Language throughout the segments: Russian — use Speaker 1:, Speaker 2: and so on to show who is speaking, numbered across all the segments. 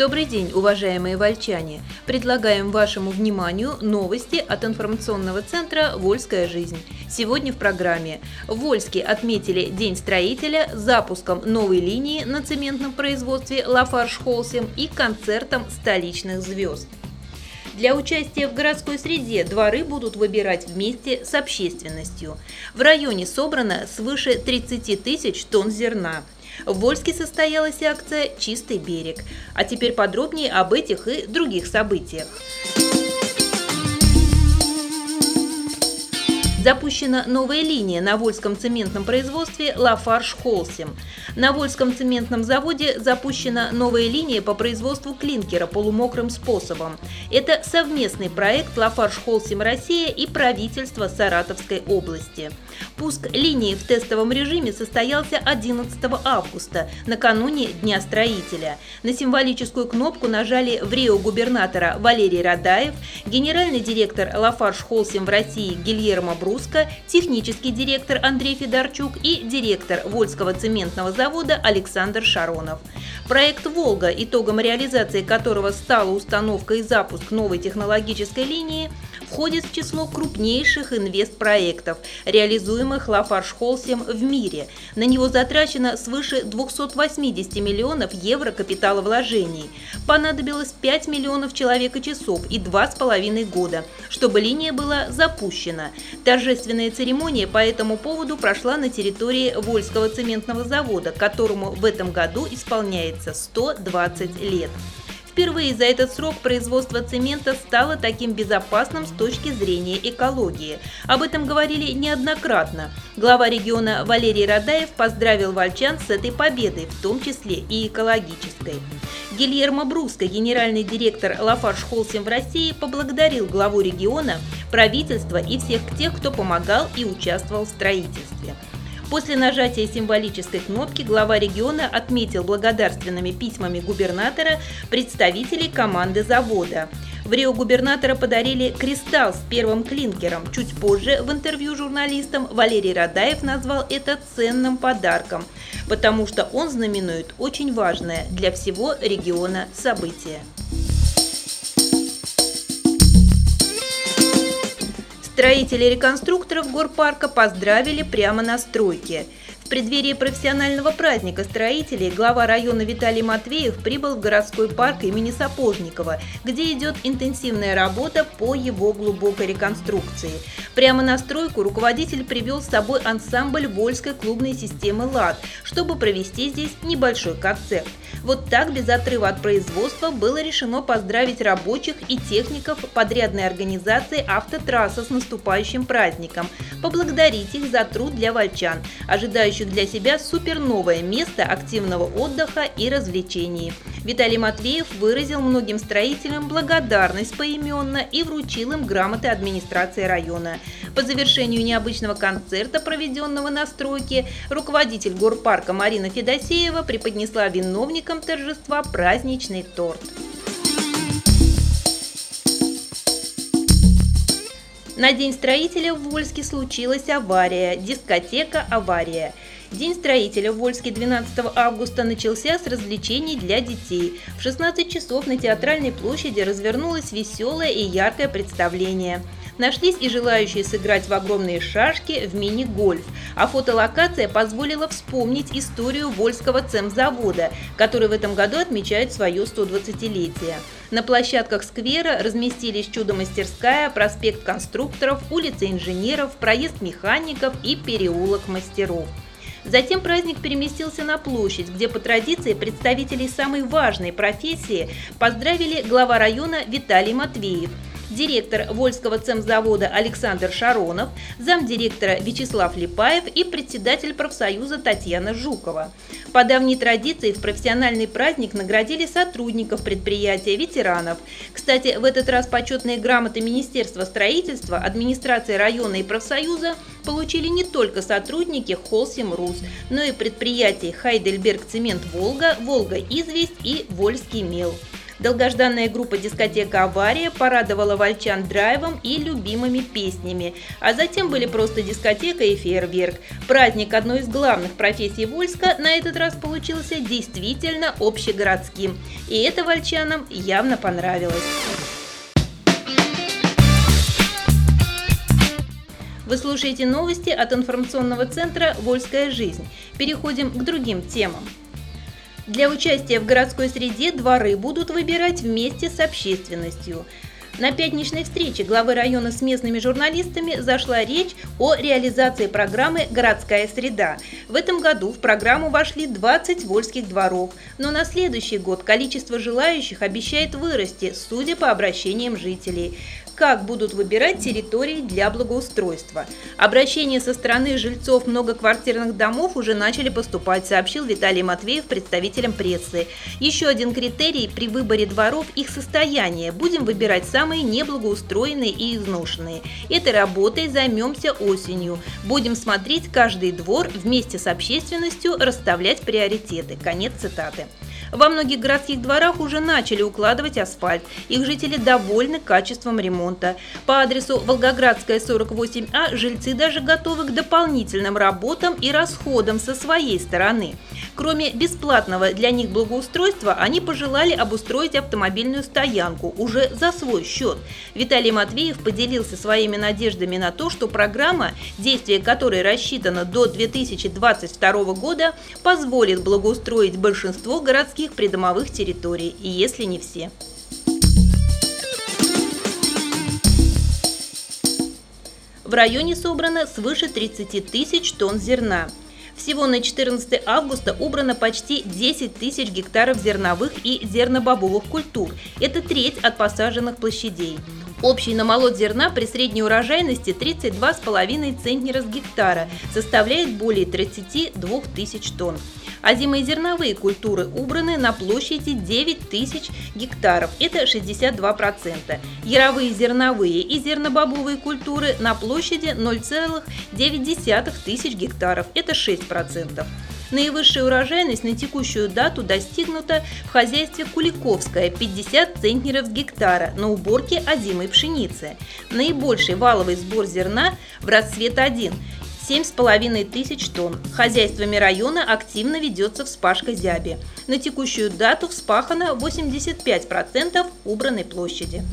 Speaker 1: Добрый день, уважаемые вольчане! Предлагаем вашему вниманию новости от информационного центра «Вольская жизнь». Сегодня в программе в Вольске отметили День строителя запуском новой линии на цементном производстве «Лафарш Холсим» и концертом столичных звезд. Для участия в городской среде дворы будут выбирать вместе с общественностью. В районе собрано свыше 30 тысяч тонн зерна. В Вольске состоялась акция «Чистый берег». А теперь подробнее об этих и других событиях. Запущена новая линия на Вольском цементном производстве «Лафарш Холсим». На Вольском цементном заводе запущена новая линия по производству клинкера полумокрым способом. Это совместный проект «Лафарш Холсим Россия» и правительства Саратовской области. Пуск линии в тестовом режиме состоялся 11 августа, накануне Дня строителя. На символическую кнопку нажали в Рио губернатора Валерий Радаев, генеральный директор «Лафарш Холсим» в России Гильермо Бруско, технический директор Андрей Федорчук и директор Вольского цементного завода Александр Шаронов. Проект «Волга», итогом реализации которого стала установка и запуск новой технологической линии, входит в число крупнейших инвестпроектов, реализуемых Лафарш Холсем в мире. На него затрачено свыше 280 миллионов евро капиталовложений. Понадобилось 5 миллионов человека-часов и 2,5 года, чтобы линия была запущена. Торжественная церемония по этому поводу прошла на территории Вольского цементного завода, которому в этом году исполняется 120 лет. Впервые за этот срок производство цемента стало таким безопасным с точки зрения экологии. Об этом говорили неоднократно. Глава региона Валерий Радаев поздравил вольчан с этой победой, в том числе и экологической. Гильермо Бруско, генеральный директор Лафарш Холсим в России, поблагодарил главу региона, правительство и всех тех, кто помогал и участвовал в строительстве. После нажатия символической кнопки глава региона отметил благодарственными письмами губернатора представителей команды завода. В Рио губернатора подарили кристалл с первым клинкером. Чуть позже в интервью журналистам Валерий Радаев назвал это ценным подарком, потому что он знаменует очень важное для всего региона событие. Строители реконструкторов горпарка поздравили прямо на стройке. В преддверии профессионального праздника строителей глава района Виталий Матвеев прибыл в городской парк имени Сапожникова, где идет интенсивная работа по его глубокой реконструкции. Прямо на стройку руководитель привел с собой ансамбль Вольской клубной системы «ЛАД», чтобы провести здесь небольшой концерт. Вот так, без отрыва от производства, было решено поздравить рабочих и техников подрядной организации «Автотрасса» с наступающим праздником, поблагодарить их за труд для вольчан, ожидающих для себя суперновое место активного отдыха и развлечений. Виталий Матвеев выразил многим строителям благодарность поименно и вручил им грамоты администрации района. По завершению необычного концерта, проведенного на стройке, руководитель горпарка Марина Федосеева преподнесла виновникам торжества праздничный торт. На День строителя в Вольске случилась авария, дискотека «Авария». День строителя в Вольске 12 августа начался с развлечений для детей. В 16 часов на Театральной площади развернулось веселое и яркое представление – Нашлись и желающие сыграть в огромные шашки в мини-гольф, а фотолокация позволила вспомнить историю Вольского цемзавода, который в этом году отмечает свое 120-летие. На площадках сквера разместились чудо-мастерская, проспект конструкторов, улица инженеров, проезд механиков и переулок мастеров. Затем праздник переместился на площадь, где по традиции представителей самой важной профессии поздравили глава района Виталий Матвеев – директор Вольского цемзавода Александр Шаронов, замдиректора Вячеслав Липаев и председатель профсоюза Татьяна Жукова. По давней традиции в профессиональный праздник наградили сотрудников предприятия, ветеранов. Кстати, в этот раз почетные грамоты Министерства строительства, администрации района и профсоюза получили не только сотрудники Холсим Рус, но и предприятия Хайдельберг Цемент Волга, Волга Известь и Вольский Мел. Долгожданная группа дискотека «Авария» порадовала вольчан драйвом и любимыми песнями, а затем были просто дискотека и фейерверк. Праздник одной из главных профессий Вольска на этот раз получился действительно общегородским, и это вольчанам явно понравилось. Вы слушаете новости от информационного центра «Вольская жизнь». Переходим к другим темам. Для участия в городской среде дворы будут выбирать вместе с общественностью. На пятничной встрече главы района с местными журналистами зашла речь о реализации программы «Городская среда». В этом году в программу вошли 20 вольских дворов, но на следующий год количество желающих обещает вырасти, судя по обращениям жителей как будут выбирать территории для благоустройства. Обращения со стороны жильцов многоквартирных домов уже начали поступать, сообщил Виталий Матвеев представителям прессы. Еще один критерий при выборе дворов – их состояние. Будем выбирать самые неблагоустроенные и изношенные. Этой работой займемся осенью. Будем смотреть каждый двор вместе с общественностью, расставлять приоритеты. Конец цитаты. Во многих городских дворах уже начали укладывать асфальт. Их жители довольны качеством ремонта. По адресу Волгоградская, 48А жильцы даже готовы к дополнительным работам и расходам со своей стороны. Кроме бесплатного для них благоустройства, они пожелали обустроить автомобильную стоянку уже за свой счет. Виталий Матвеев поделился своими надеждами на то, что программа, действие которой рассчитано до 2022 года, позволит благоустроить большинство городских придомовых территорий, и если не все. В районе собрано свыше 30 тысяч тонн зерна. Всего на 14 августа убрано почти 10 тысяч гектаров зерновых и зернобобовых культур. Это треть от посаженных площадей. Общий намолот зерна при средней урожайности 32,5 центнера с гектара составляет более 32 тысяч тонн. Озимые зерновые культуры убраны на площади 9 тысяч гектаров, это 62%. Яровые зерновые и зернобобовые культуры на площади 0,9 тысяч гектаров, это 6%. Наивысшая урожайность на текущую дату достигнута в хозяйстве Куликовское – 50 центнеров с гектара на уборке озимой пшеницы. Наибольший валовый сбор зерна в расцвет 1 7,5 тысяч тонн. Хозяйствами района активно ведется вспашка зяби. На текущую дату вспахано 85% убранной площади.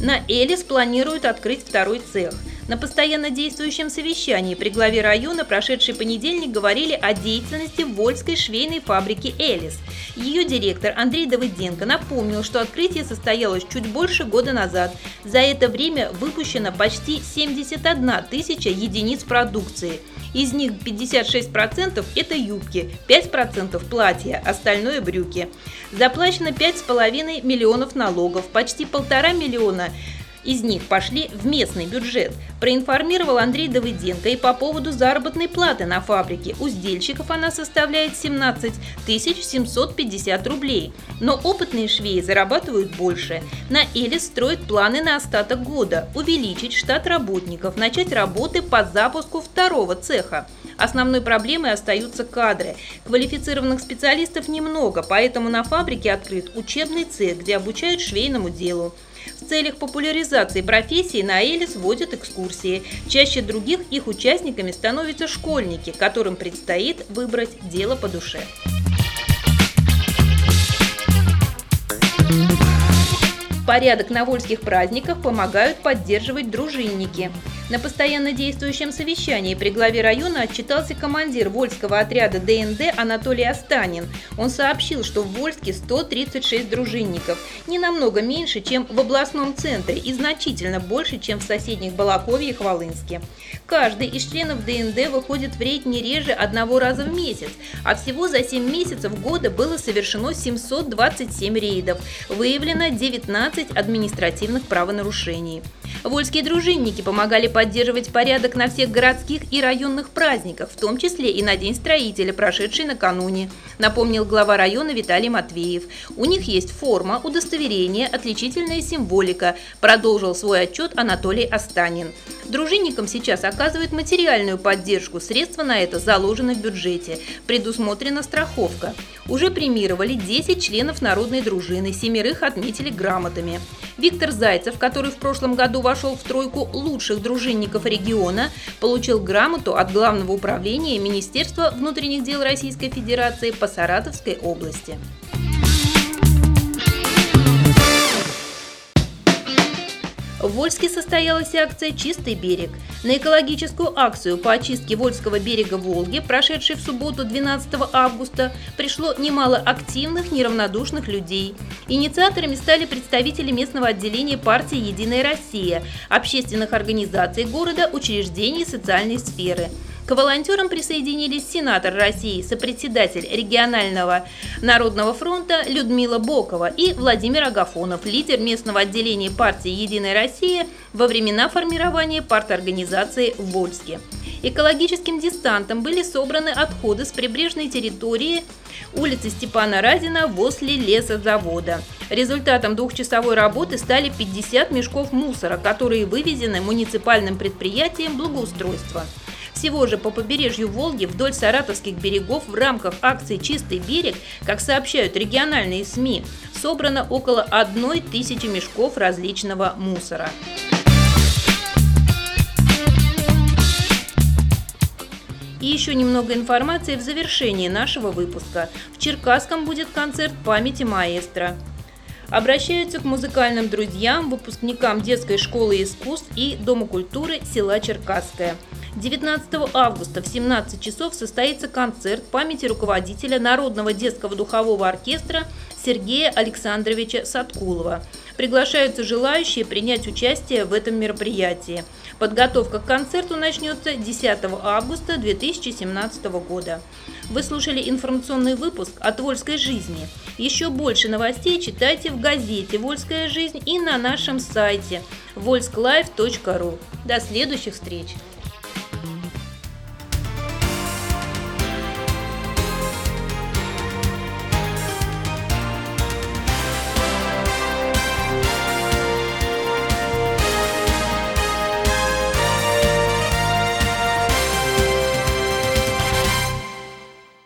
Speaker 1: На Элис планируют открыть второй цех – на постоянно действующем совещании при главе района прошедший понедельник говорили о деятельности Вольской швейной фабрики «Элис». Ее директор Андрей Давыденко напомнил, что открытие состоялось чуть больше года назад. За это время выпущено почти 71 тысяча единиц продукции. Из них 56% это юбки, 5% платья, остальное брюки. Заплачено 5,5 миллионов налогов, почти полтора миллиона из них пошли в местный бюджет, проинформировал Андрей Давыденко и по поводу заработной платы на фабрике. У сдельщиков она составляет 17 750 рублей. Но опытные швеи зарабатывают больше. На Элис строят планы на остаток года, увеличить штат работников, начать работы по запуску второго цеха. Основной проблемой остаются кадры. Квалифицированных специалистов немного, поэтому на фабрике открыт учебный цех, где обучают швейному делу. Целях популяризации профессии на Элис вводят экскурсии. Чаще других их участниками становятся школьники, которым предстоит выбрать дело по душе. Порядок на вольских праздниках помогают поддерживать дружинники. На постоянно действующем совещании при главе района отчитался командир Вольского отряда ДНД Анатолий Останин. Он сообщил, что в Вольске 136 дружинников, не намного меньше, чем в областном центре и значительно больше, чем в соседних Балакове и Хвалынске. Каждый из членов ДНД выходит в рейд не реже одного раза в месяц, а всего за 7 месяцев года было совершено 727 рейдов, выявлено 19 административных правонарушений. Вольские дружинники помогали поддерживать порядок на всех городских и районных праздниках, в том числе и на День строителя, прошедший накануне, напомнил глава района Виталий Матвеев. У них есть форма, удостоверение, отличительная символика, продолжил свой отчет Анатолий Останин. Дружинникам сейчас оказывают материальную поддержку, средства на это заложены в бюджете, предусмотрена страховка. Уже премировали 10 членов народной дружины, семерых отметили грамотами. Виктор Зайцев, который в прошлом году вошел в тройку лучших дружинников региона, получил грамоту от Главного управления Министерства внутренних дел Российской Федерации по Саратовской области. В Вольске состоялась акция «Чистый берег». На экологическую акцию по очистке Вольского берега Волги, прошедшей в субботу 12 августа, пришло немало активных, неравнодушных людей. Инициаторами стали представители местного отделения партии «Единая Россия», общественных организаций города, учреждений социальной сферы – к волонтерам присоединились сенатор России, сопредседатель регионального Народного фронта Людмила Бокова и Владимир Агафонов, лидер местного отделения партии «Единая Россия» во времена формирования парторганизации в Вольске. Экологическим дистантом были собраны отходы с прибрежной территории улицы Степана Разина возле лесозавода. Результатом двухчасовой работы стали 50 мешков мусора, которые вывезены муниципальным предприятием благоустройства. Всего же по побережью Волги вдоль саратовских берегов в рамках акции «Чистый берег», как сообщают региональные СМИ, собрано около одной тысячи мешков различного мусора. И еще немного информации в завершении нашего выпуска. В Черкасском будет концерт памяти маэстро. Обращаются к музыкальным друзьям, выпускникам детской школы искусств и Дома культуры села Черкасское – 19 августа в 17 часов состоится концерт памяти руководителя Народного детского духового оркестра Сергея Александровича Садкулова. Приглашаются желающие принять участие в этом мероприятии. Подготовка к концерту начнется 10 августа 2017 года. Вы слушали информационный выпуск от Вольской жизни. Еще больше новостей читайте в газете «Вольская жизнь» и на нашем сайте volsklife.ru. До следующих встреч!